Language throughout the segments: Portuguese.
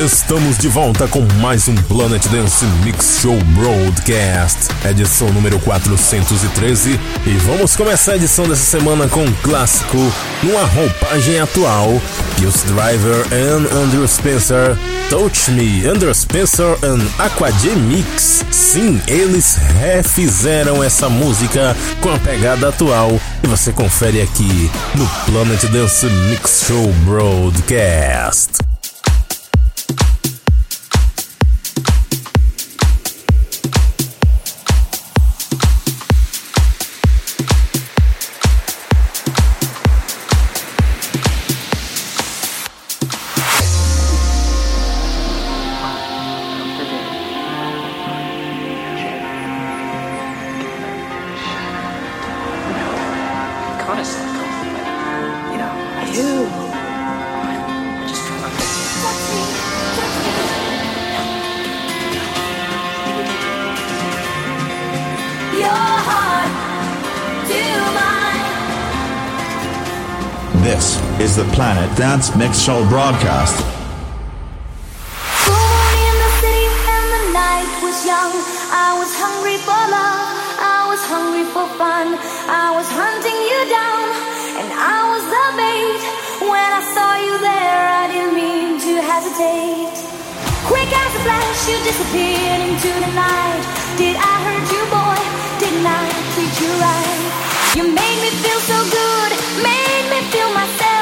Estamos de volta com mais um Planet Dance Mix Show Broadcast, edição número 413. E vamos começar a edição dessa semana com um clássico numa roupagem atual: Pulse Driver and Andrew Spencer, Touch Me, Andrew Spencer and Aquajet Mix. Sim, eles refizeram essa música com a pegada atual e você confere aqui no Planet Dance Mix Show Broadcast. Dance Mix Show broadcast. in the city and the night was young. I was hungry for love. I was hungry for fun. I was hunting you down, and I was the bait. When I saw you there, I didn't mean to hesitate. Quick as a flash, you disappeared into the night. Did I hurt you, boy? Didn't I treat you right? You made me feel so good, made me feel myself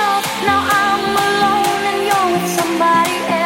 now I'm alone and you're with somebody else.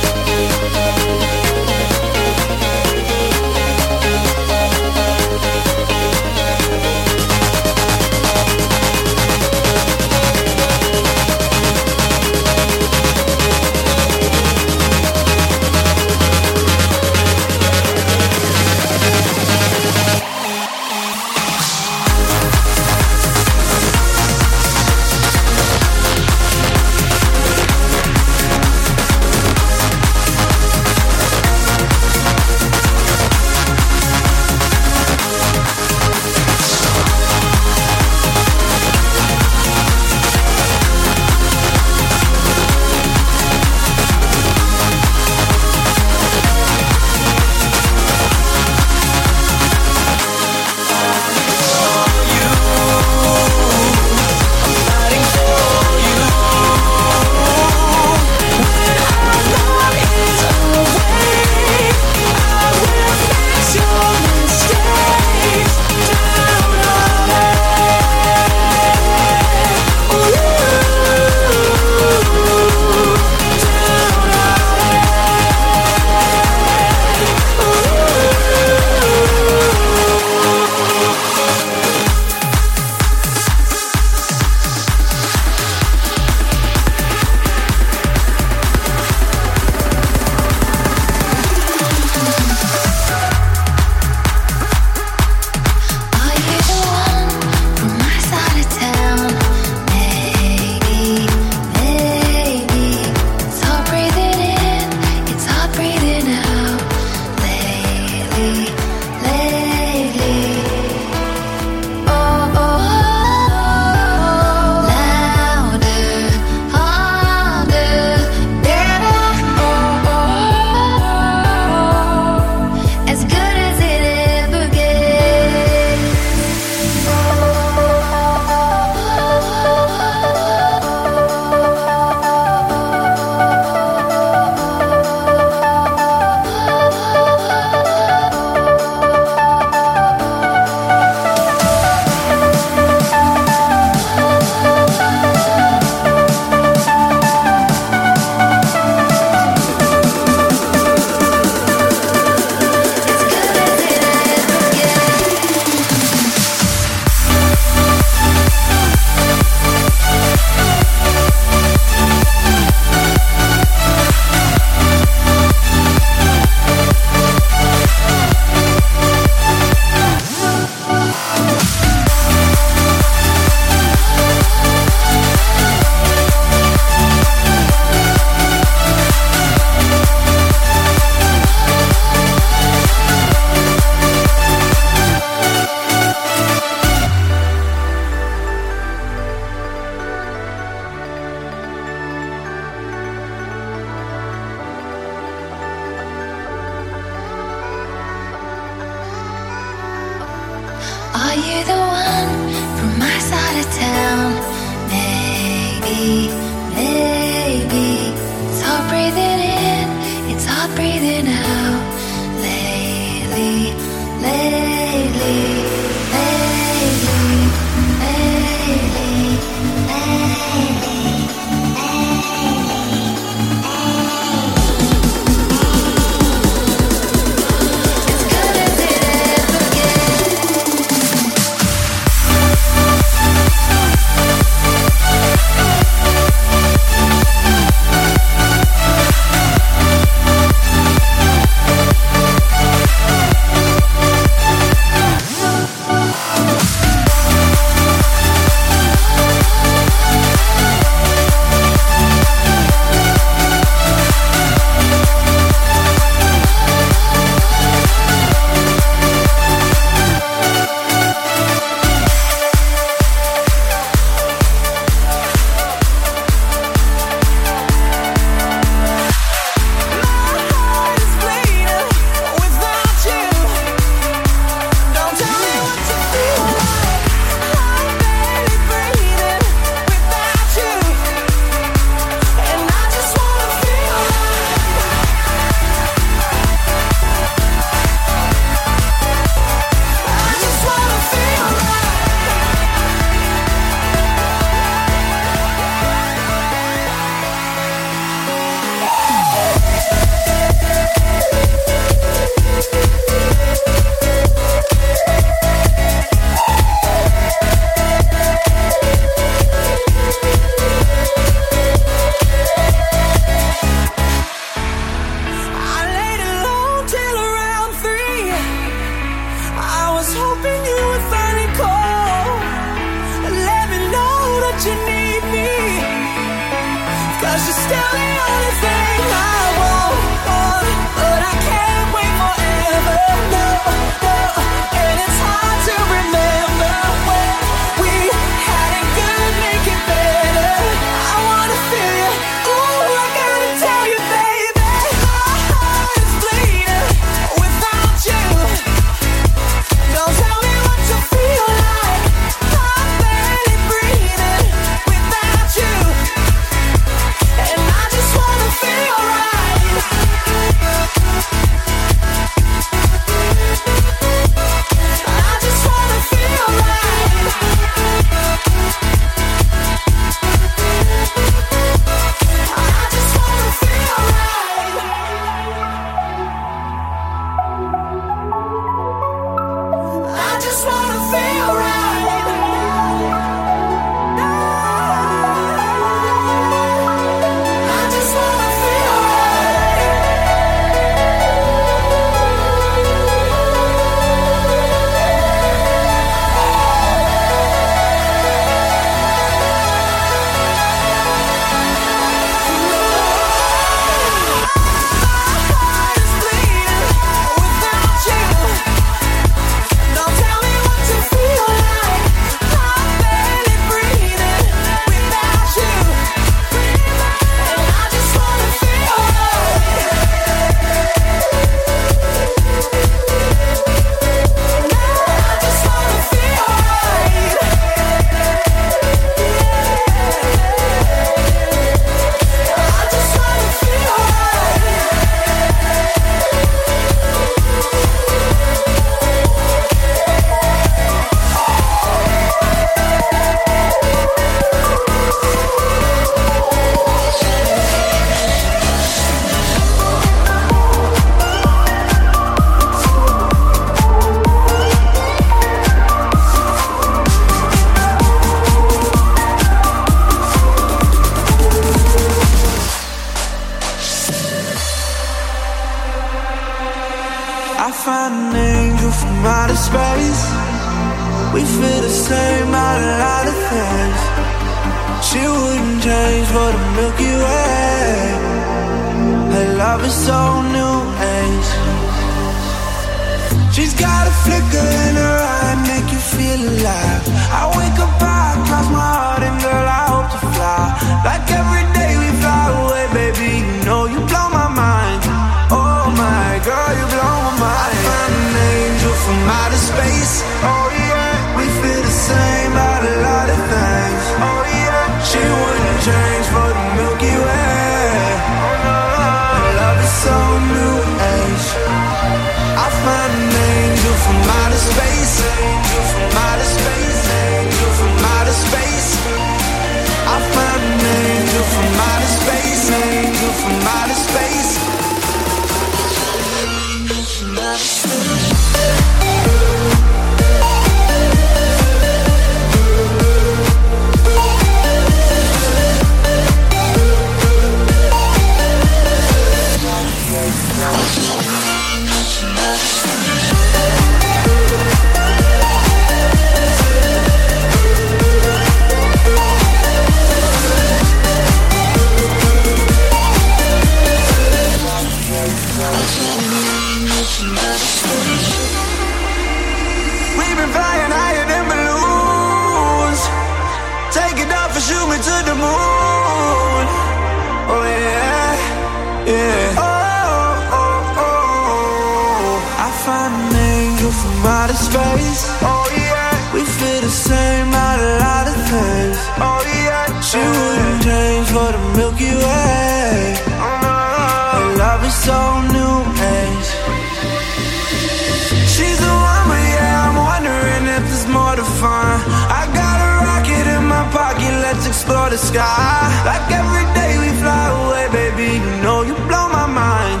Like every day we fly away, baby. You know you blow my mind.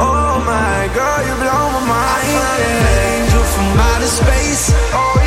Oh my girl, you blow my mind. I feel an angel from outer space. Oh,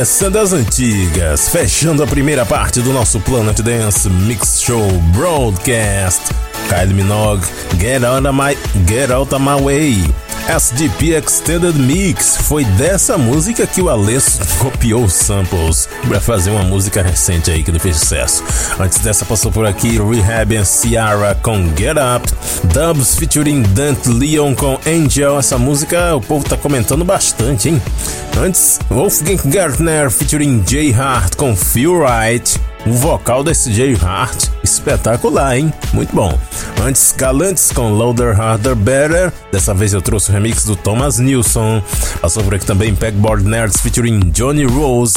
Essa das antigas, fechando a primeira parte do nosso Planet Dance Mix Show Broadcast. Kylie Minogue, Get Out of My, Get Out of My Way. SGP Extended Mix. Foi dessa música que o Alesso copiou os samples para fazer uma música recente aí que não fez sucesso. Antes dessa passou por aqui Rehab and Ciara com Get Up, Dubs featuring Dante Leon com Angel. Essa música o povo tá comentando bastante, hein? Antes, Wolfgang Gartner featuring Jay Hart com Feel Right. O vocal desse Jay Hart, espetacular, hein? Muito bom. Antes, Galantes com Louder, Harder, Better. Dessa vez eu trouxe o remix do Thomas Nilsson. Passou por aqui também Pegboard Nerds featuring Johnny Rose,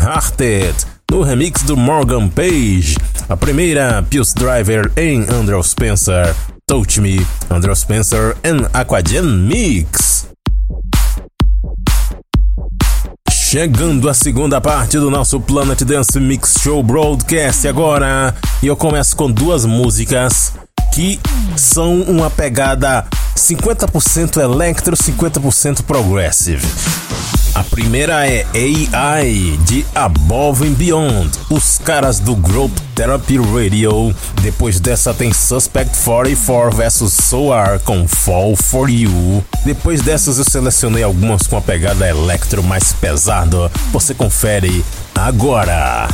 Hearted No remix do Morgan Page. A primeira, Pius Driver em Andrew Spencer. Touch Me, Andrew Spencer and Aquagen Mix. Chegando a segunda parte do nosso Planet Dance Mix Show Broadcast agora. E eu começo com duas músicas que são uma pegada 50% electro, 50% progressive. A primeira é AI de Above and Beyond, os caras do Group Therapy Radio. Depois dessa tem Suspect 44 vs Soar com Fall for You. Depois dessas eu selecionei algumas com a pegada electro mais pesada. Você confere agora.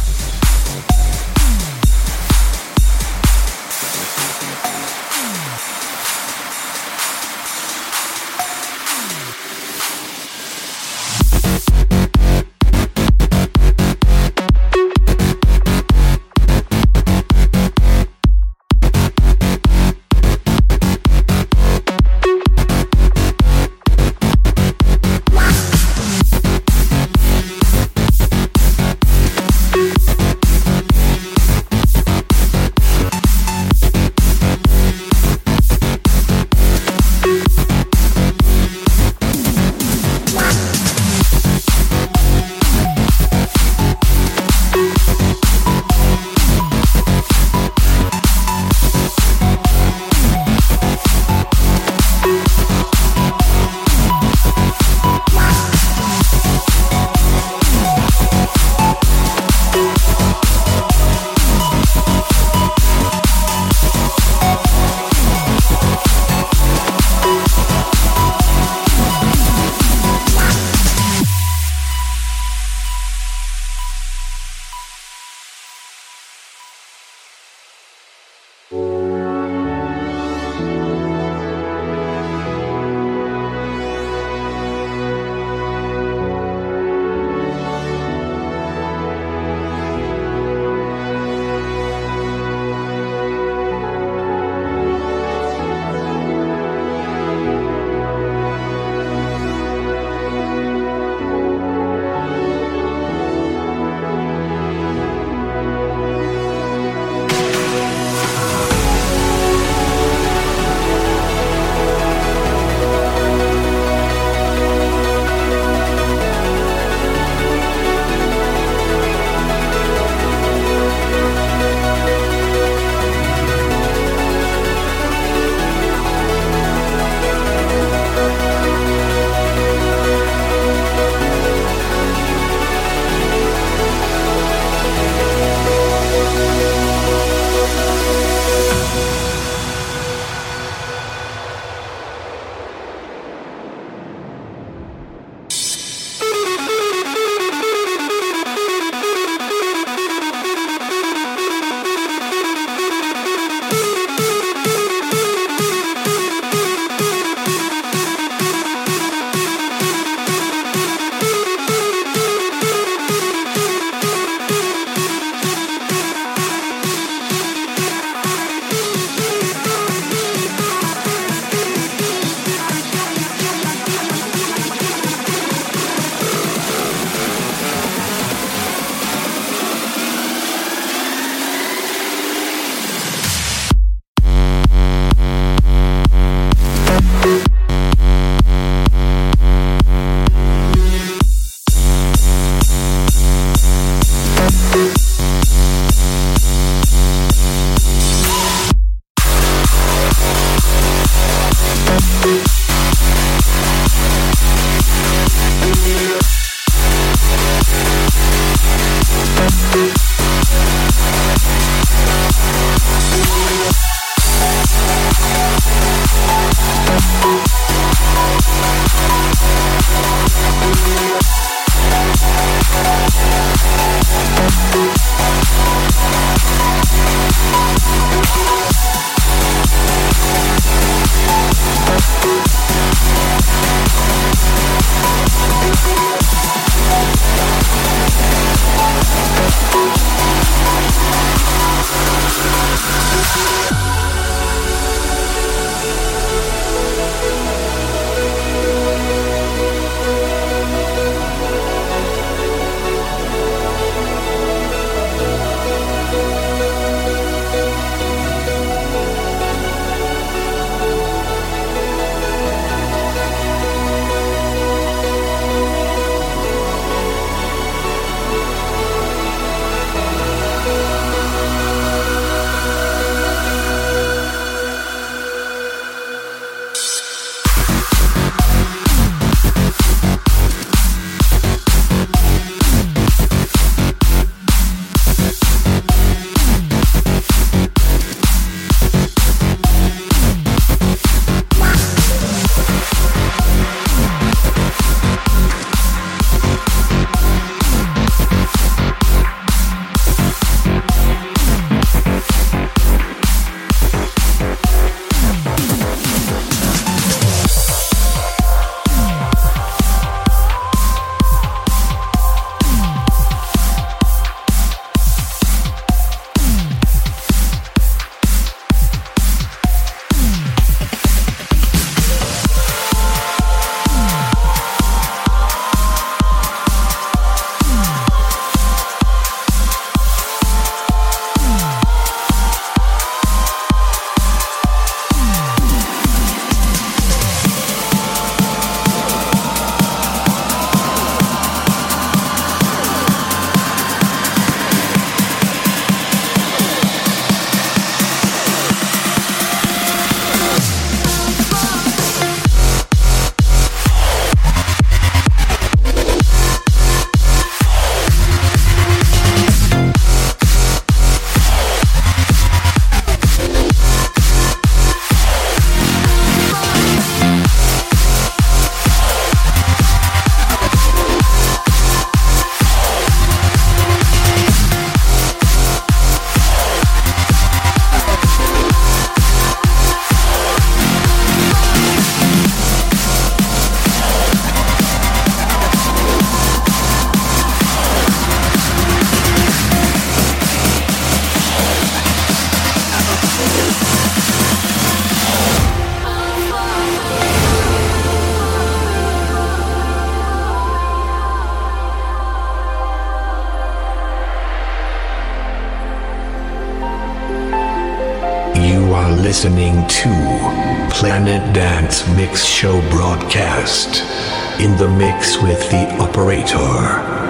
The mix with the operator.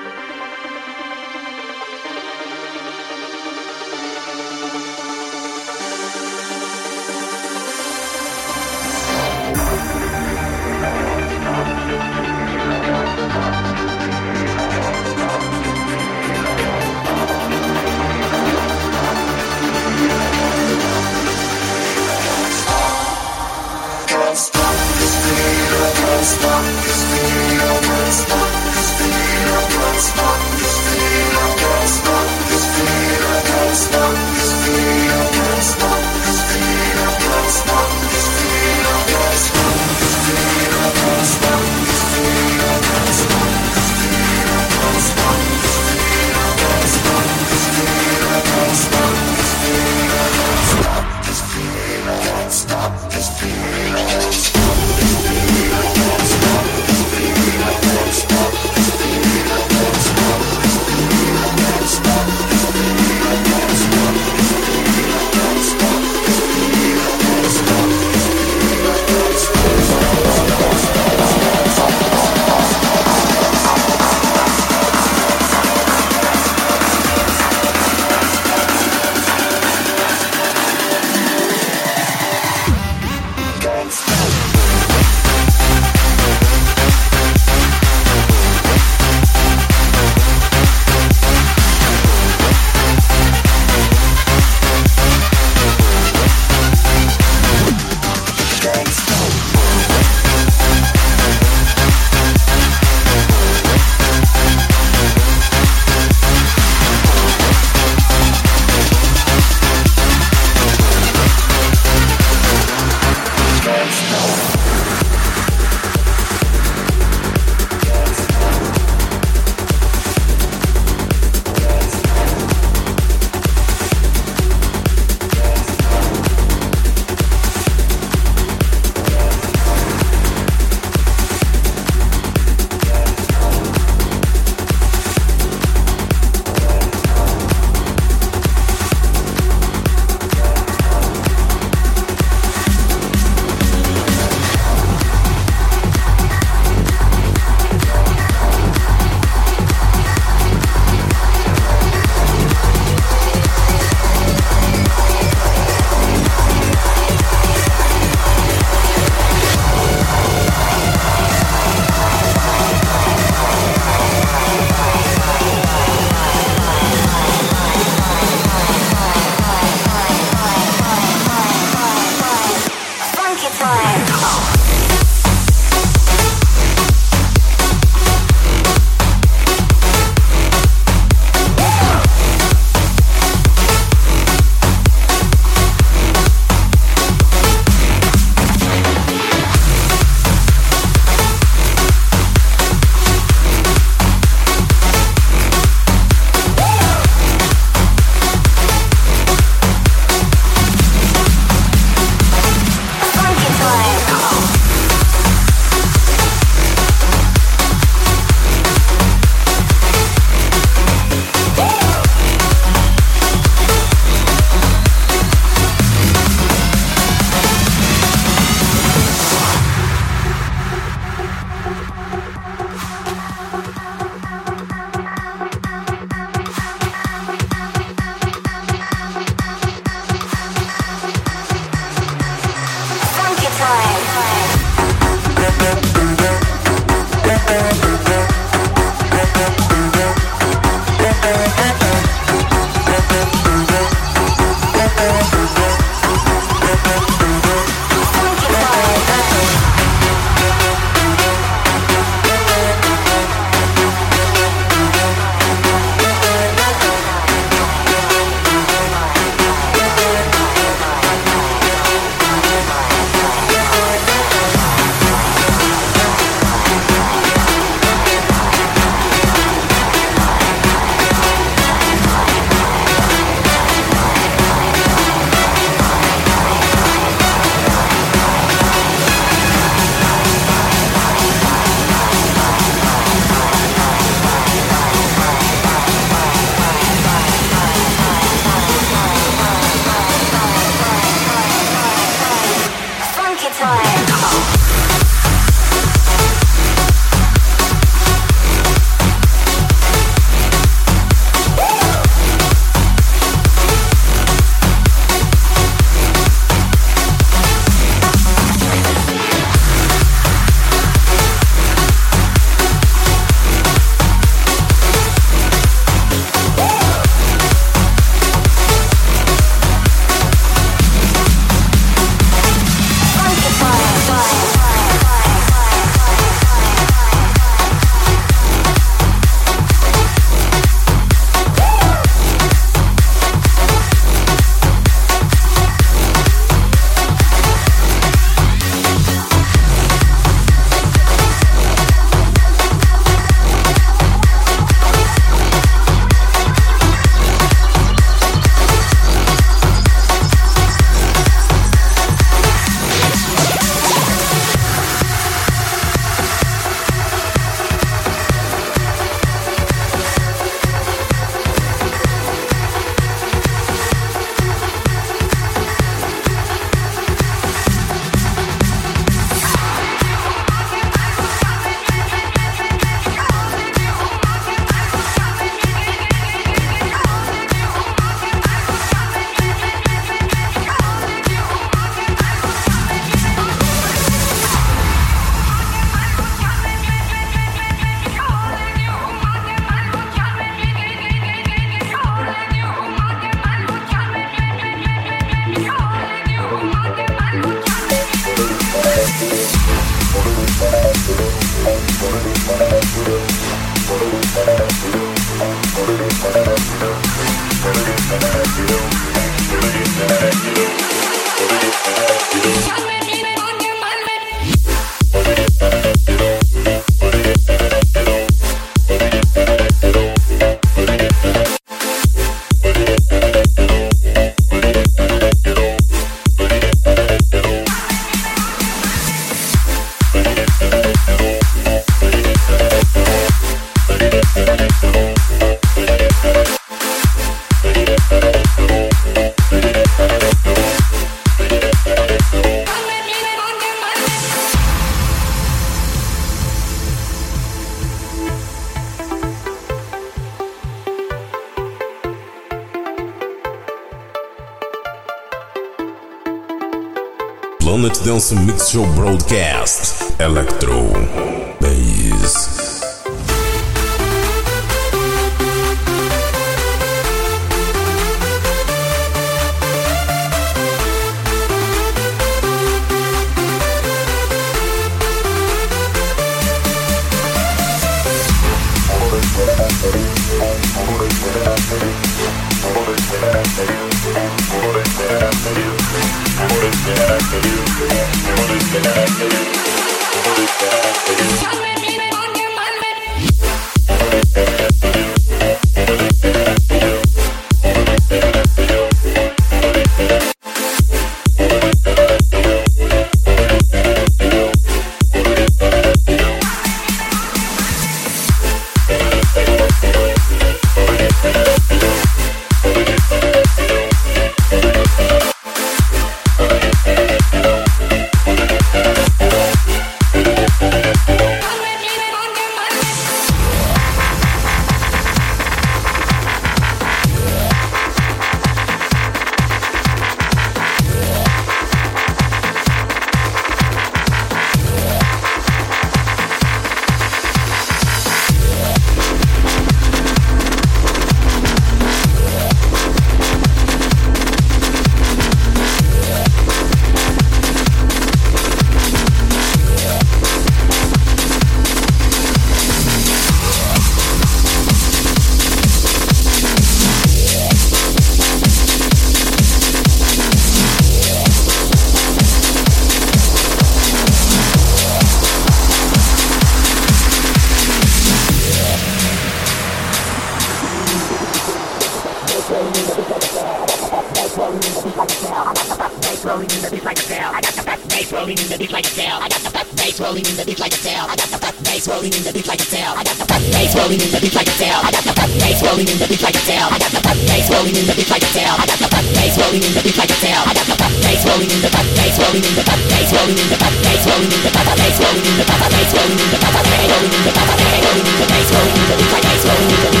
rolling in the beat like a tail. I got the bass rolling in the beat like a tail. I got the bass rolling in the beat like a tail. I got the bass rolling in the beat like a tail. I got the bass rolling in the beat like a tail. I got the bass rolling in the beat like a tail. I got the bass rolling in the fat bass rolling in the bass rolling in the fat bass rolling in the fat the bass rolling in the fat bass rolling in the fat the bass rolling in the beat like bass rolling in the bass rolling in the beat like bass rolling in the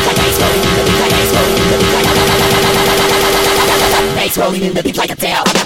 bass rolling in the beat like a tail.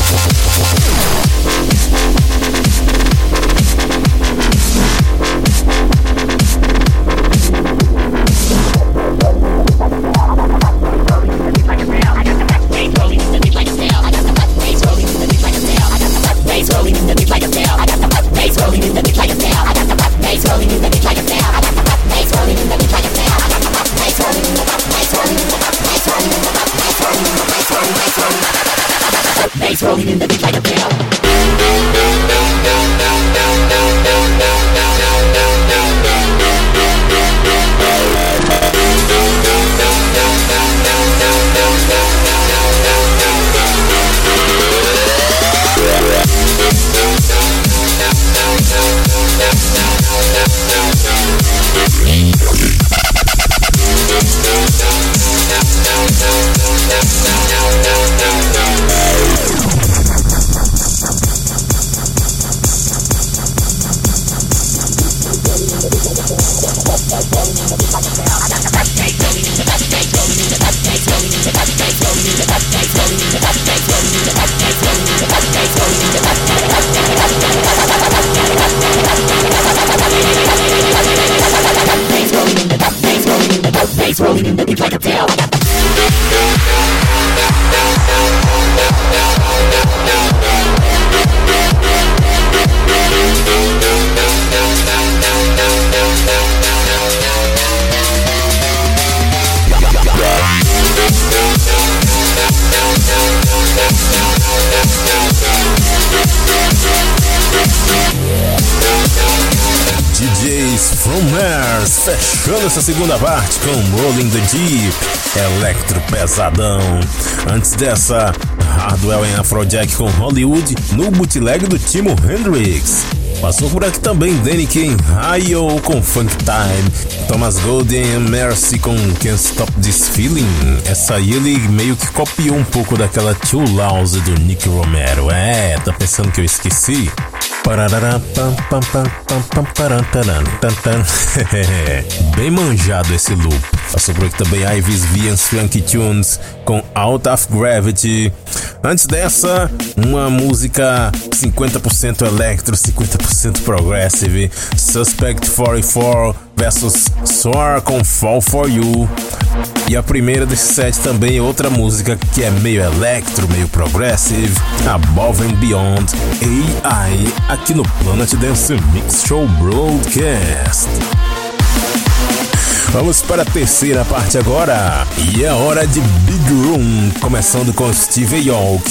Throwing rolling in the deep like a bell. nossa segunda parte com Rolling the Deep, Electro Pesadão. Antes dessa, Hardwell em Afrojack com Hollywood no bootleg do Timo Hendrix. Passou por aqui também Danny King, Rayo com Funk Time, Thomas Golden Mercy com Can't Stop This Feeling. Essa aí ele meio que copiou um pouco daquela Too Lousy do Nick Romero. É, tá pensando que eu esqueci? Bem manjado esse loop. Passou por aqui também Ivy's V and Swanky Tunes com Out of Gravity. Antes dessa, uma música 50% electro, 50% progressive. Suspect 44 versus Soar com Fall For You. E a primeira desse set também é outra música que é meio electro, meio progressive, Above and Beyond AI, aqui no Planet Dance Mix Show Broadcast. Vamos para a terceira parte agora. E é hora de Big Room, começando com Steve York,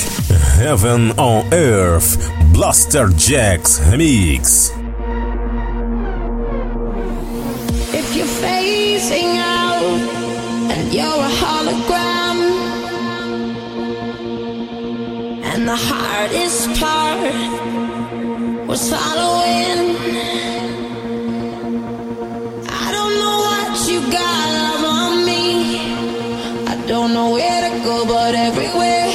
Heaven on Earth, Blaster Jacks Remix. If you're and you're a hologram, and the hardest part was following. I don't know what you got on me. I don't know where to go, but everywhere.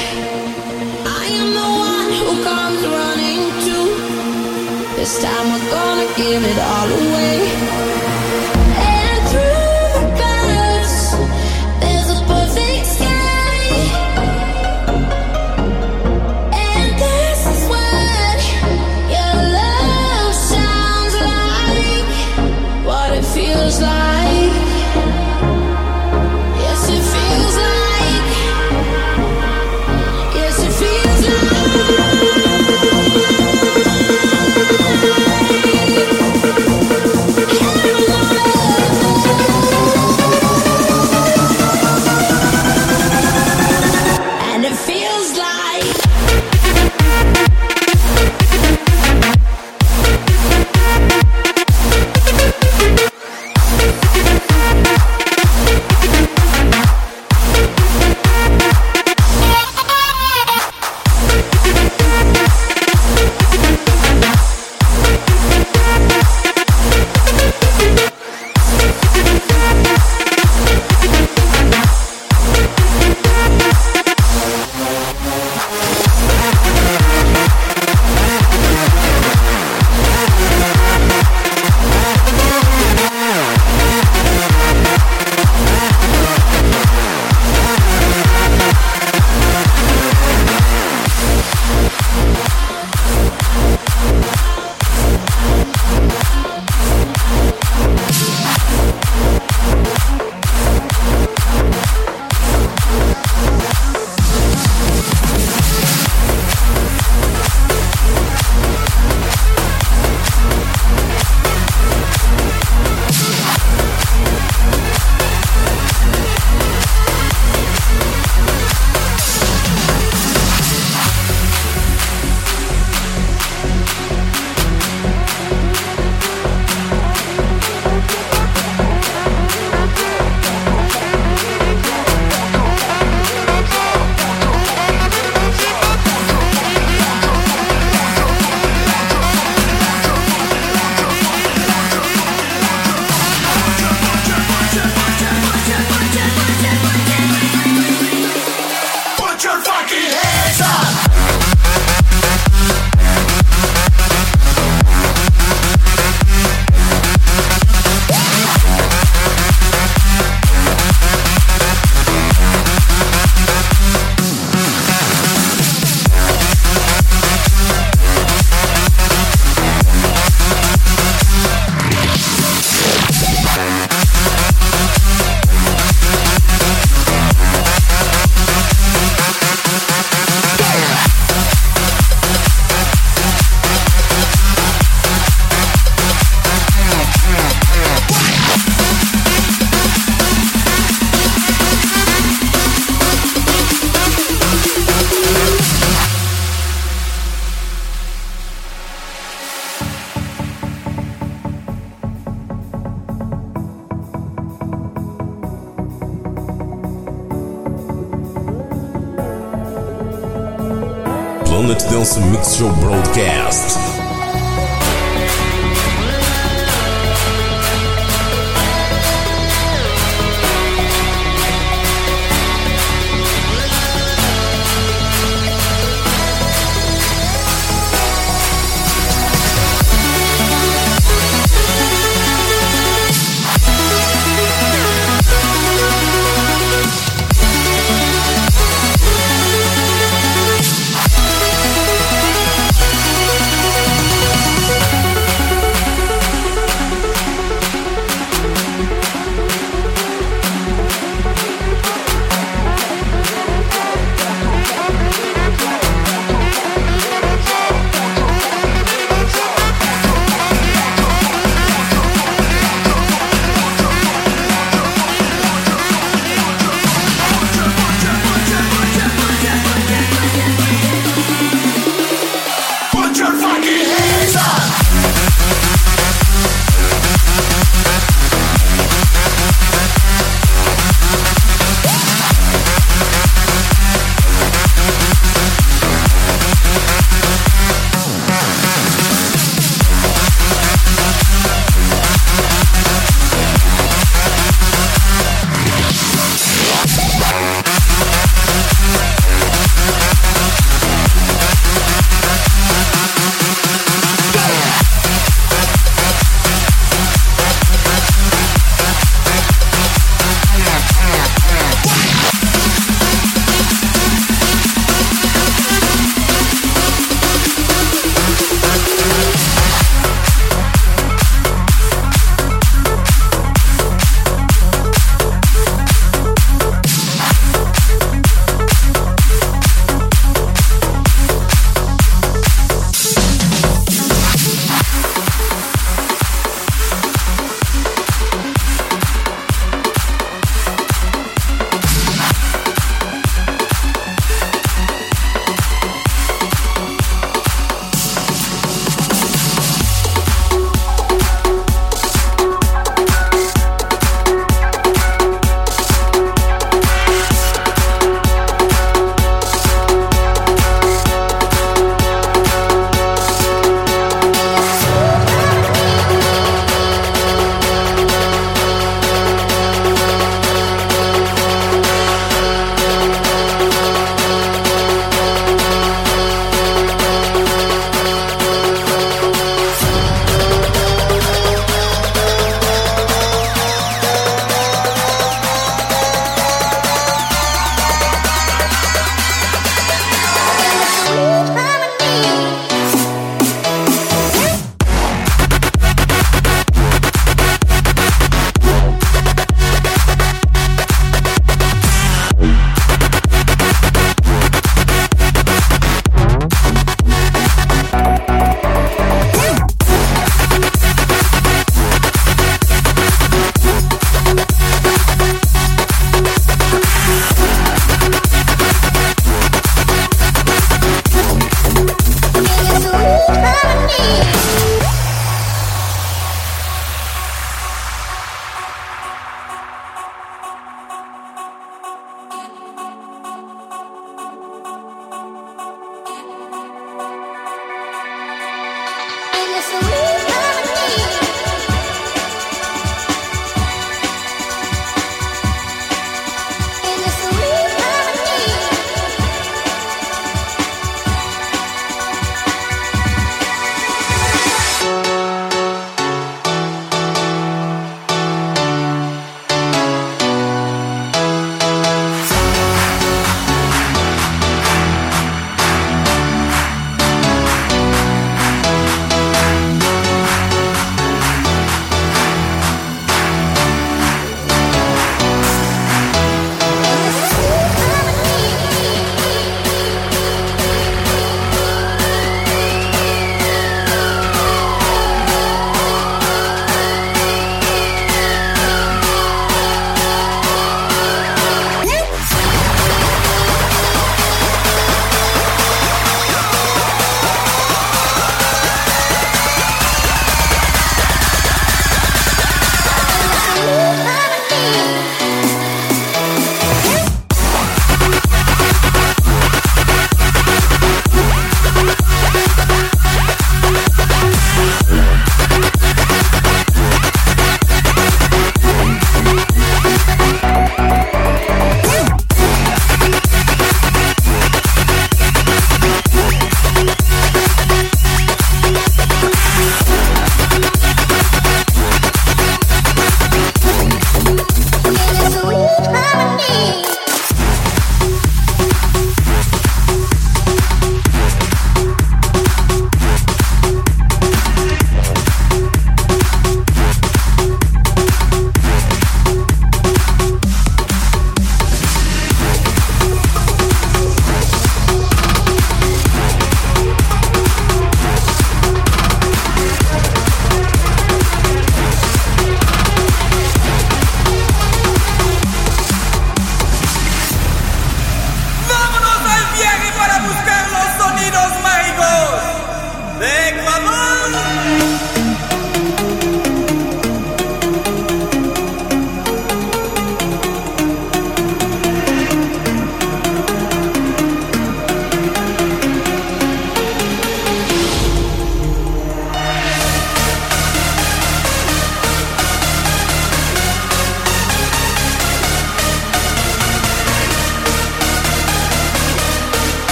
I am the one who comes running to. This time we're gonna give it all away.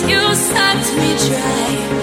Fill my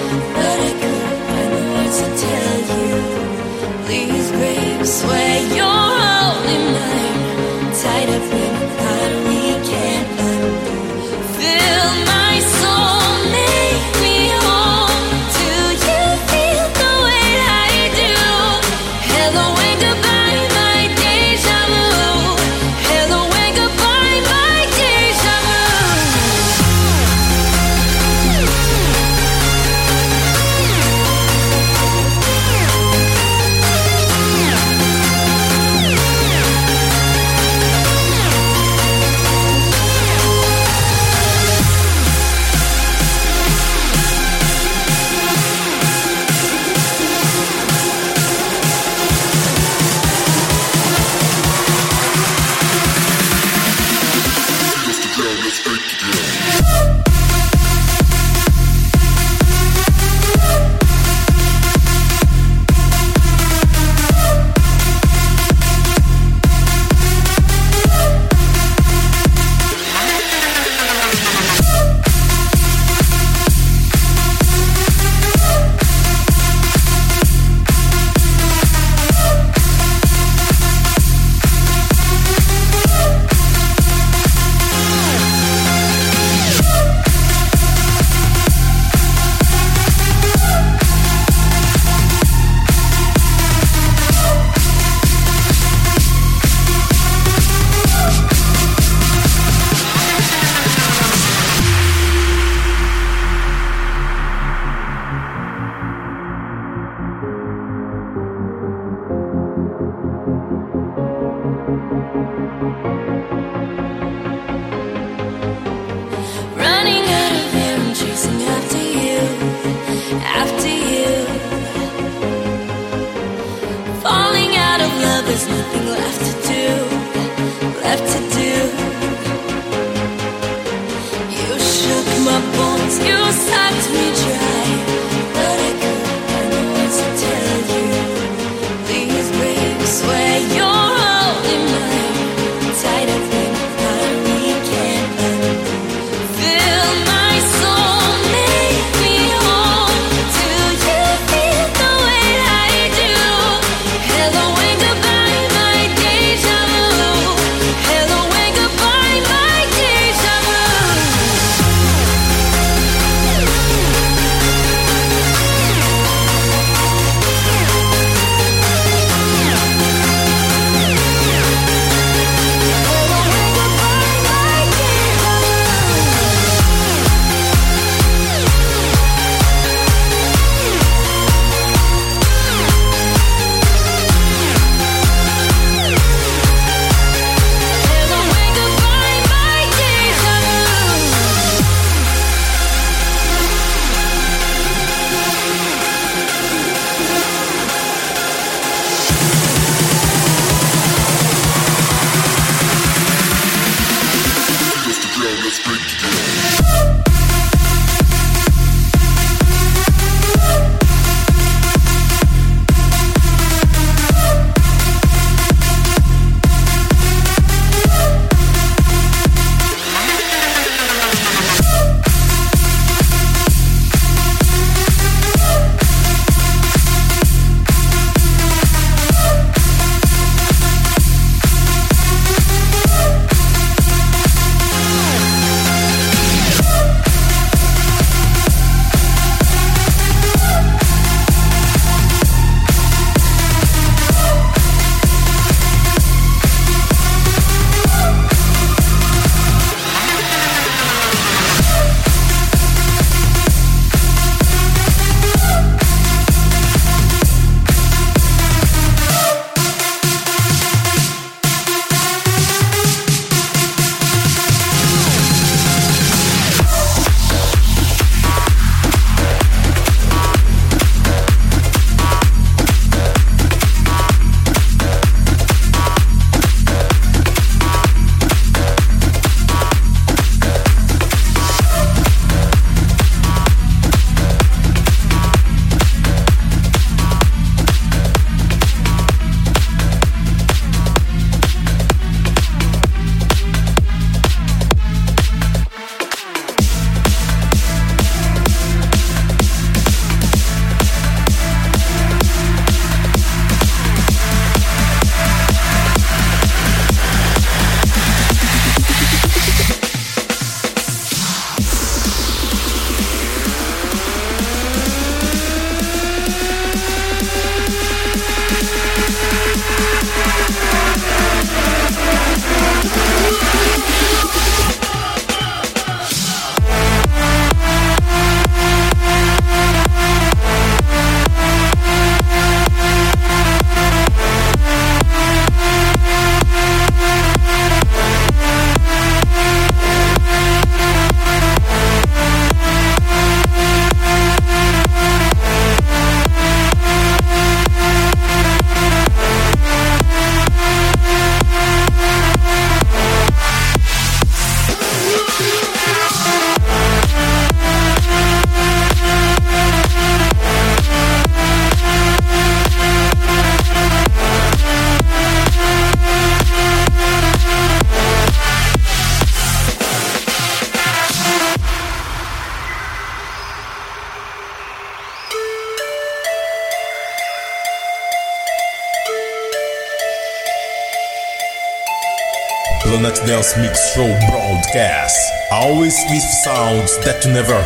never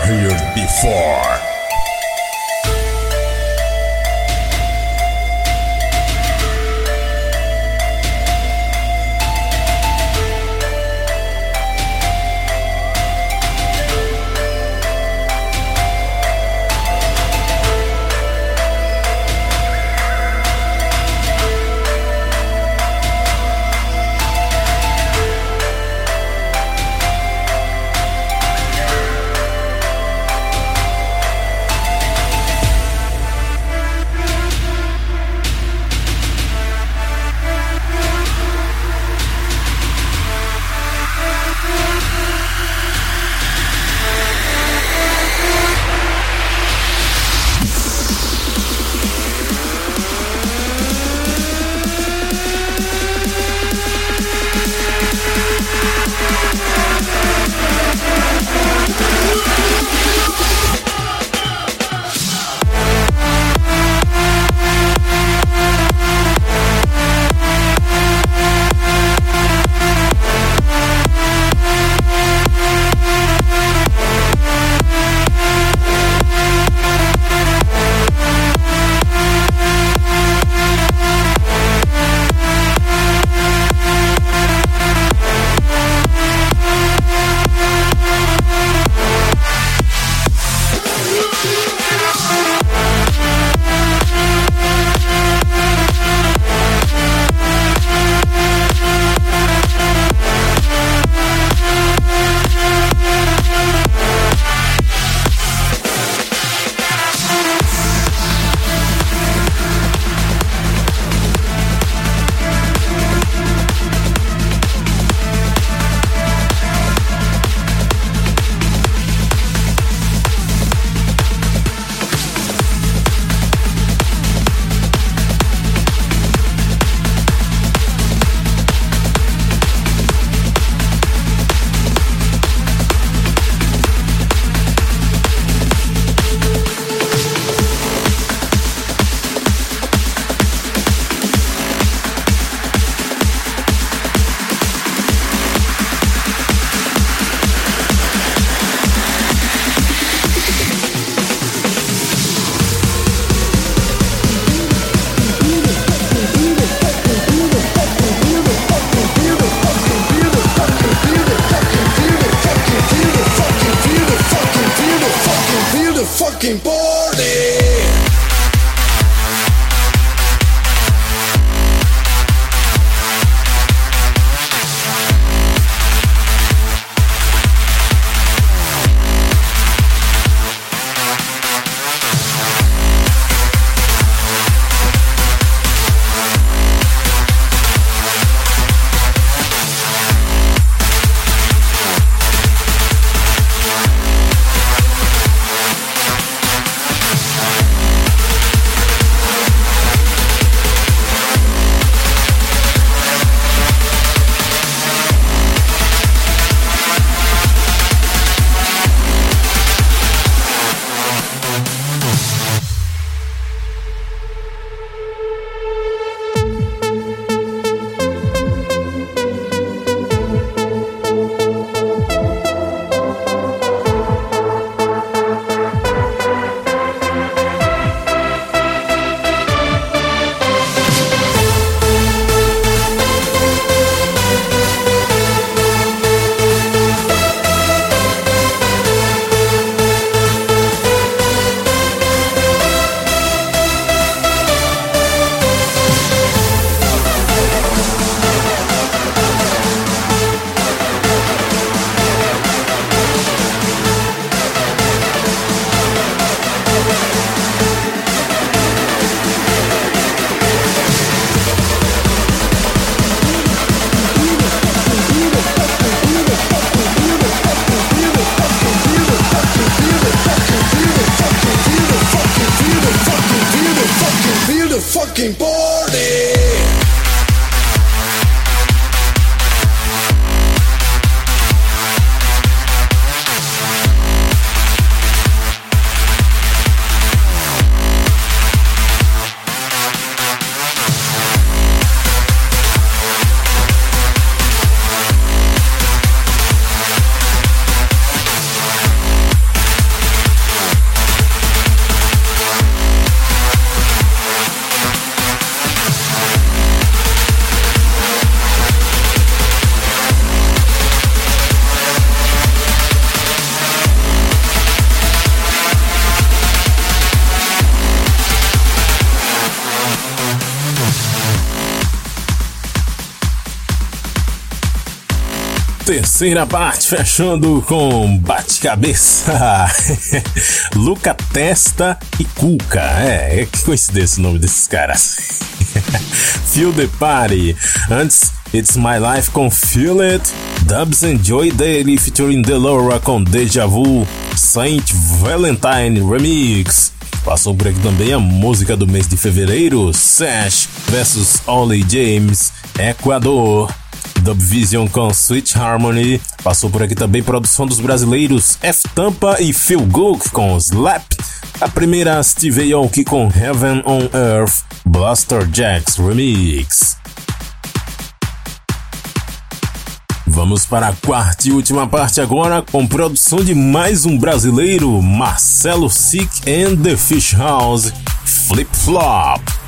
terceira parte, fechando com bate-cabeça. Luca Testa e Cuca. É, é, que coincidência o nome desses caras. Feel the Party. Antes, It's My Life com Feel It. Dubs Enjoy Daily featuring Delora com Deja Vu. Saint Valentine Remix. Passou por aqui também a música do mês de fevereiro, Sash vs Ollie James, Equador. Dubvision com Sweet Harmony. Passou por aqui também produção dos brasileiros F Tampa e Phil Gook com Slap. A primeira Steve Aoki com Heaven on Earth, Blaster Jacks Remix. Vamos para a quarta e última parte agora com produção de mais um brasileiro, Marcelo Sick and the Fish House, Flip Flop.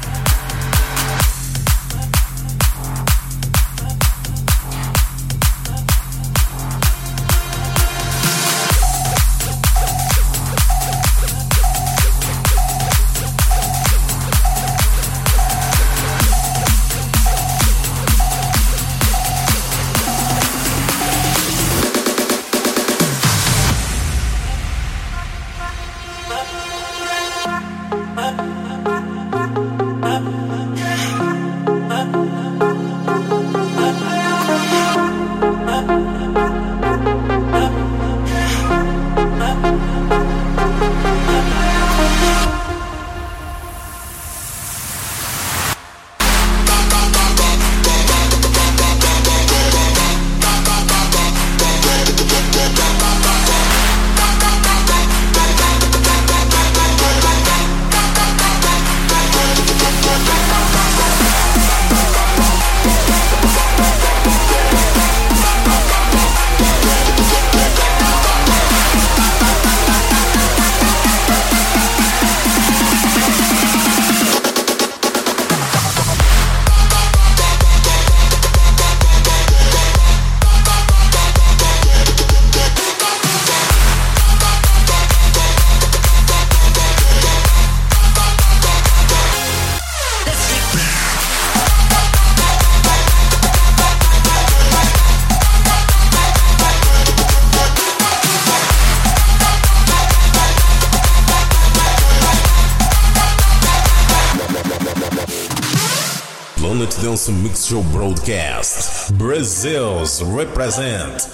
Planet Dance Mix Show Broadcast. Brazil's represent.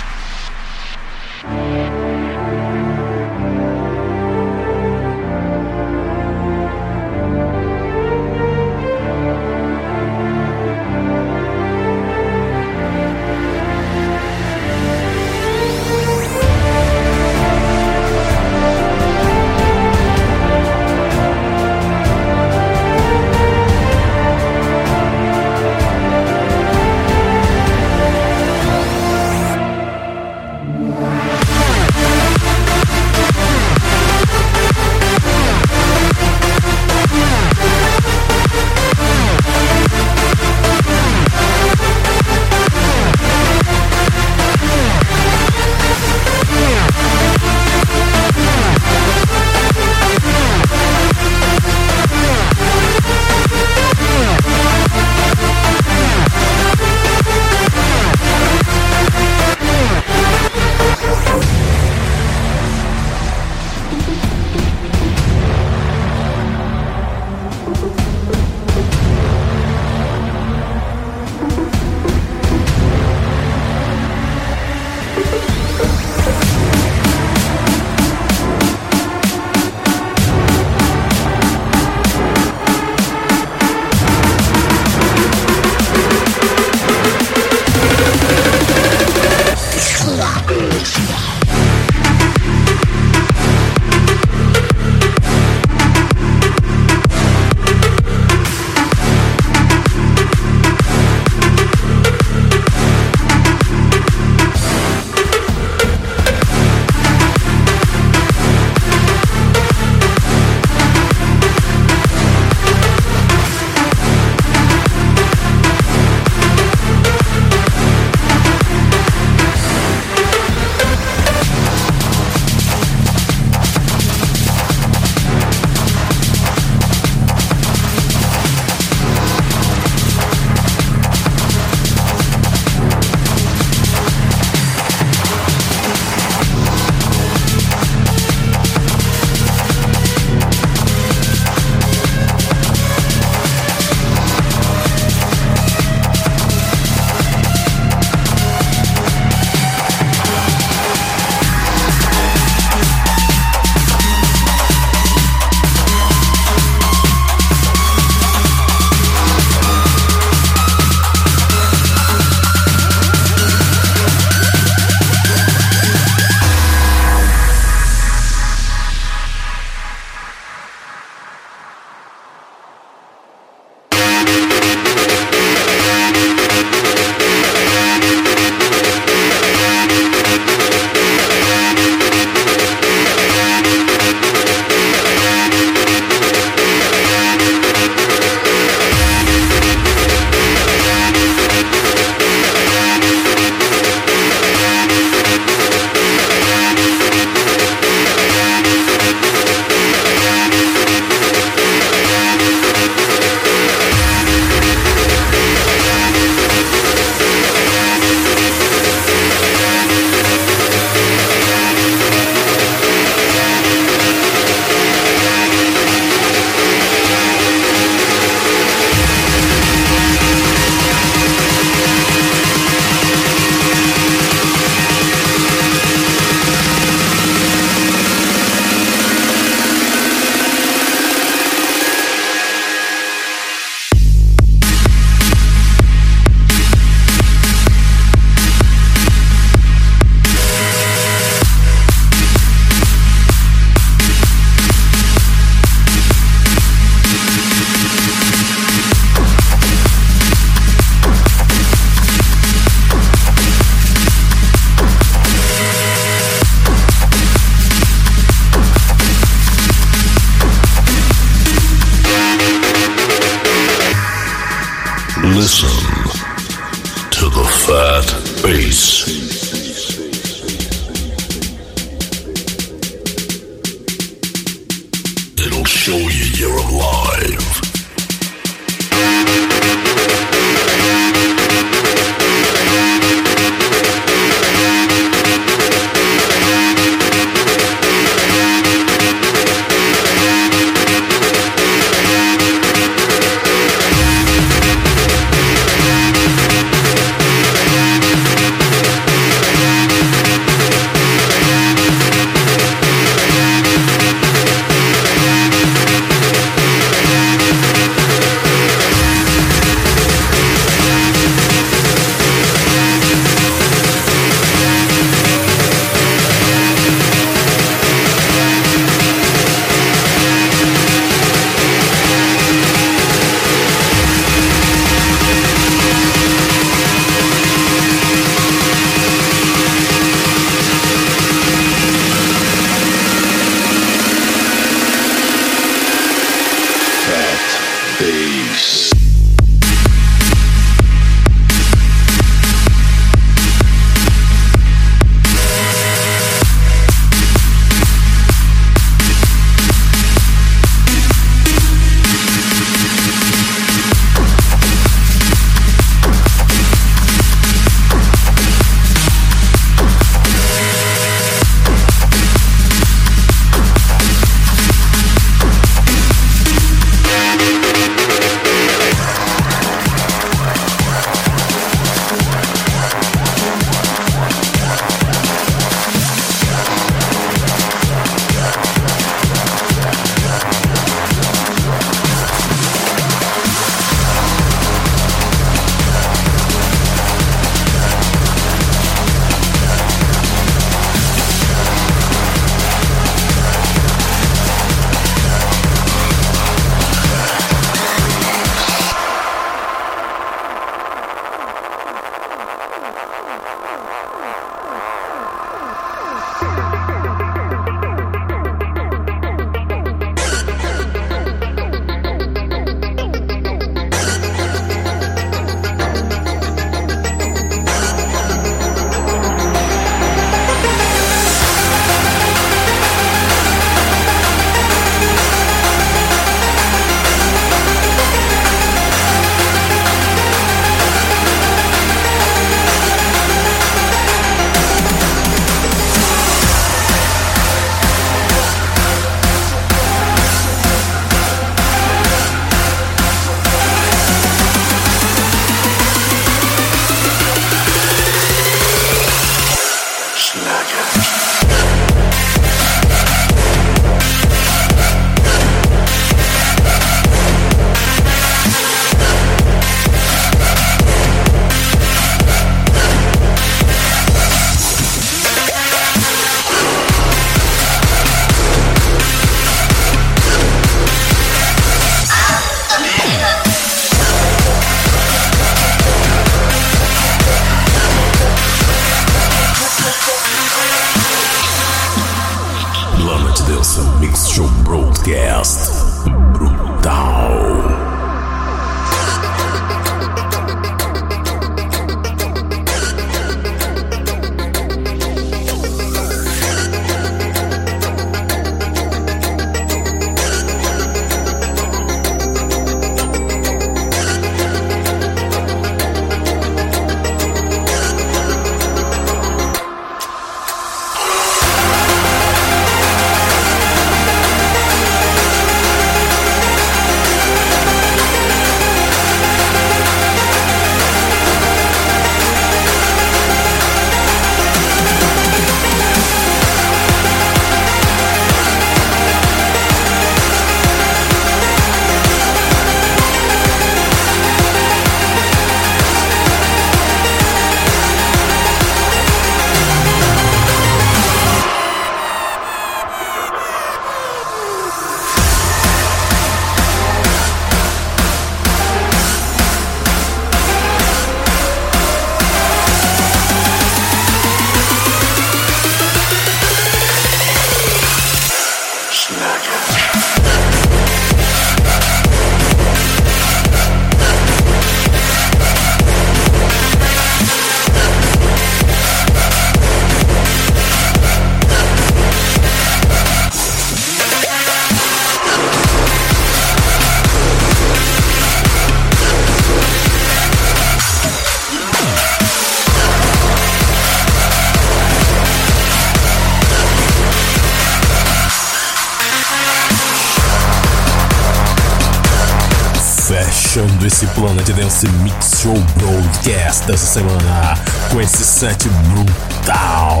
Planet Dance Mix Show Broadcast dessa semana com esse set brutal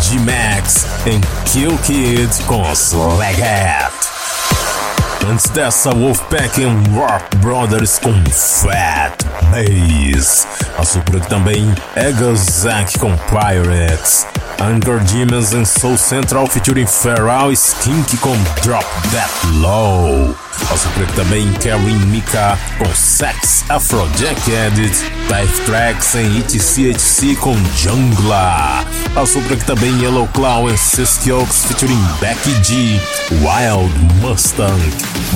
de Max em Kill Kid com Slag Hat. Antes dessa, Wolfpack e Rock Brothers com Fat Bass. A Supra também Egozak com Pirates. Anger Demons em Soul Central featuring Feral Skink com Drop That Low. Posso crer também Karen Mika com Sex Afrojack Edit, Dive Tracks em ETCHC com Jungla. Posso crer também Yellow Claw em Siskioks featuring Becky G, Wild Mustang,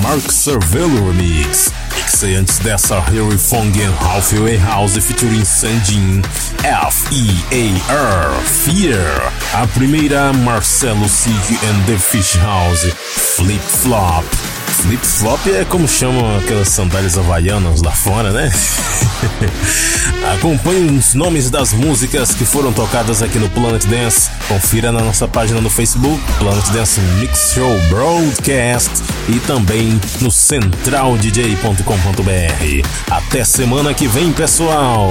Mark Cervello Remix. Mixei antes dessa Harry Fong and Halfway House featuring Sanjin, F-E-A-R, Fear. A primeira Marcelo Sig and the Fish House, Flip Flop. Flip-flop é como chamam aquelas sandálias havaianas lá fora, né? Acompanhe os nomes das músicas que foram tocadas aqui no Planet Dance. Confira na nossa página no Facebook, Planet Dance Mix Show Broadcast e também no centraldj.com.br. Até semana que vem, pessoal!